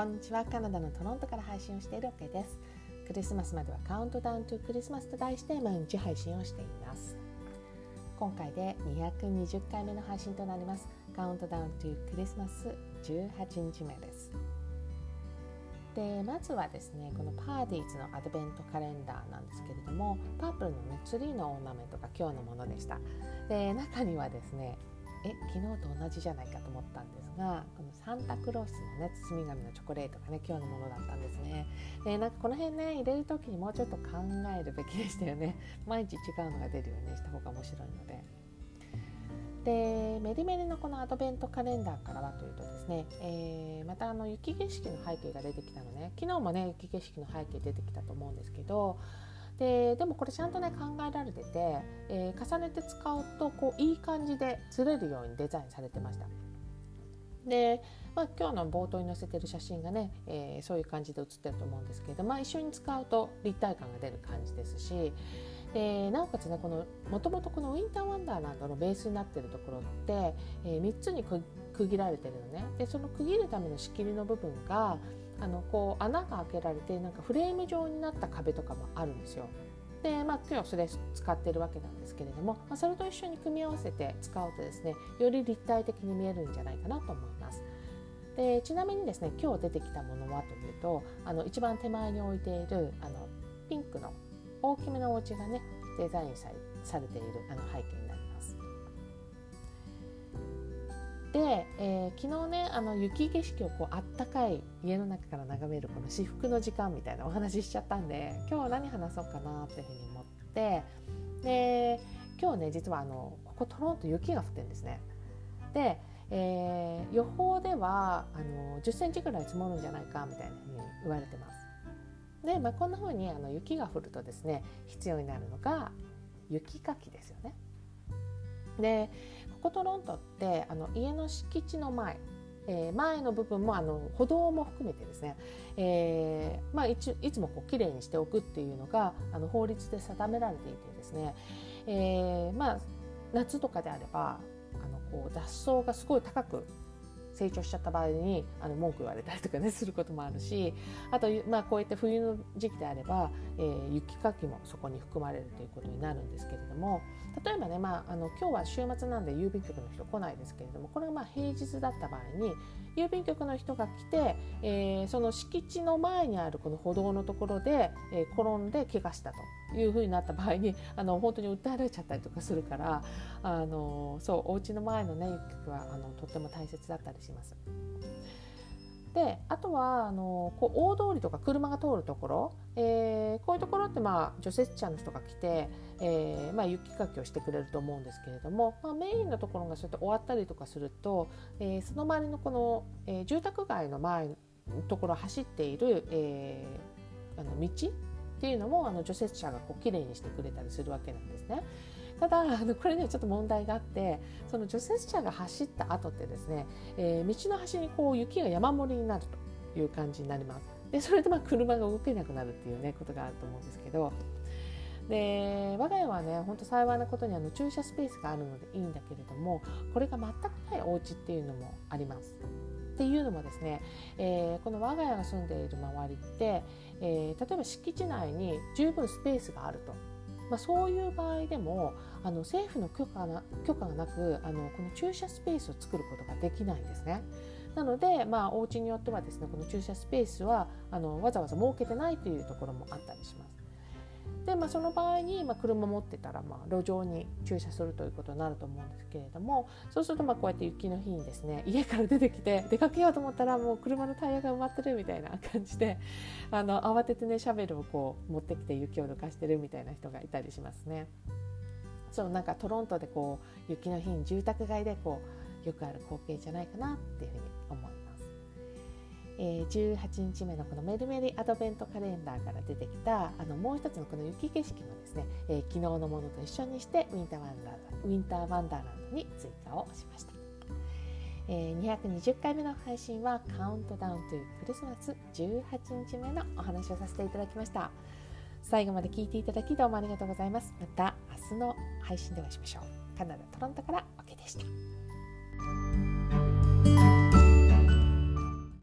こんにちは。カナダのトロントから配信をしているオケです。クリスマスまではカウントダウントゥクリスマスと題して毎日配信をしています。今回で220回目の配信となります。カウントダウントゥクリスマス18日目です。でまずはですねこのパーティーズのアドベントカレンダーなんですけれどもパープルのねツリーのオーナメントが今日のものでした。で中にはですねえ昨日と同じじゃないかと思ったんですがこのサンタクロースのね包み紙のチョコレートがね今日のものだったんですね。でなんかこの辺ね入れる時にもうちょっと考えるべきでしたよね。毎日違うのが出るようにした方が面白いので。でメリメリのこのアドベントカレンダーからはというとですね、えー、またあの雪景色の背景が出てきたのね。昨日もね雪景色の背景出てきたと思うんですけどででもこれちゃんとね考えられてて、えー、重ねて使うとこういい感じでずれるようにデザインされてました。で、まあ、今日の冒頭に載せてる写真がね、えー、そういう感じで写ってると思うんですけど、まあ、一緒に使うと立体感が出る感じですしでなおかつねこのもともとこのウィンターワンダーランドのベースになってるところって、えー、3つに区切られてるのねでその区切るための仕切りの部分があのこう穴が開けられてなんかフレーム状になった壁とかもあるんですよ。でまあ、今日それ使ってるわけなんですけれども、まあ、それと一緒に組み合わせて使うとですねより立体的に見えるんじゃないかなと思います。でちなみにですね今日出てきたものはというとあの一番手前に置いているあのピンクの大きめのお家がねデザインされているあの背景になります。で、えー、昨日ねあの雪景色をこうあったかい家の中から眺めるこの至福の時間みたいなお話ししちゃったんで今日何話そうかなっていうふうに思ってで今日ね実はあのここトロント雪が降ってるんですね。で、えー、予報ではあの10センチぐらい積もるんじゃないかみたいなふうに言われてます。で、まあ、こんな風にあに雪が降るとですね必要になるのが雪かきですよね。でここトロントってあの家の敷地の前えー、前の部分もあの歩道も含めてですね、えーまあ、いついつもこうきれいにしておくっていうのがあの法律で定められていてですね、えーまあ、夏とかであればあのこう雑草がすごい高く成長しちゃった場合にあの文句言われたりとかねすることもあるしあと、まあ、こうやって冬の時期であれば、えー、雪かきもそこに含まれるということになるんですけれども例えばね、まあ、あの今日は週末なんで郵便局の人来ないですけれどもこれがまあ平日だった場合に郵便局の人が来て、えー、その敷地の前にあるこの歩道のところで、えー、転んで怪我したというふうになった場合にあの本当に訴えられちゃったりとかするからあのそうお家の前のね郵便局はあのとっても大切だったりします。であとはあのこう大通りとか車が通るところ、えー、こういうところって、まあ、除雪車の人が来て、えーまあ、雪かきをしてくれると思うんですけれども、まあ、メインのところがそうやって終わったりとかすると、えー、その周りのこの、え、住宅街の前のところを走っている、え、あの道っていうのもあの除雪車がこうきれいにしてくれたりするわけなんですね。ただ あのこれにはちょっと問題があってその除雪車が走った後ってですね、えー、道の端にこう雪が山盛りになるという感じになります。でそれでまあ車が動けなくなるっていうねことがあると思うんですけどで我が家はねほんと幸いなことにあの駐車スペースがあるのでいいんだけれどもこれが全くないお家っていうのもあります。っていうのもですね、えー、この我が家が住んでいる周りって、えー、例えば敷地内に十分スペースがあるとまあ、そういう場合でもあの政府の許可な許可がなくあのこの駐車スペースを作ることができないんですね。なので、まあ、お家によってはですねこの駐車スペースはあのわざわざ設けてないというところもあったりします。で、まあ、その場合に、まあ、車持ってたら、まあ、路上に駐車するということになると思うんですけれどもそうするとまあこうやって雪の日にですね家から出てきて出かけようと思ったらもう車のタイヤが埋まってるみたいな感じで あの慌ててねシャベルをこう持ってきて雪を抜かしてるみたいな人がいたりしますね。そうなんかトロントでこう雪の日に住宅街でこうよくある光景じゃないかなっていうふうに。えー、18日目のこのメルメリアドベントカレンダーから出てきたあのもう一つのこの雪景色もですね、えー、昨日のものと一緒にしてウィンターワンダーウィンターワンダーランドに追加をしました。えー、220回目の配信はカウントダウンというクリスマス18日目のお話をさせていただきました。最後まで聞いていただきどうもありがとうございます。また明日の配信でお会いしましょう。カナダ・トロントから OK でした。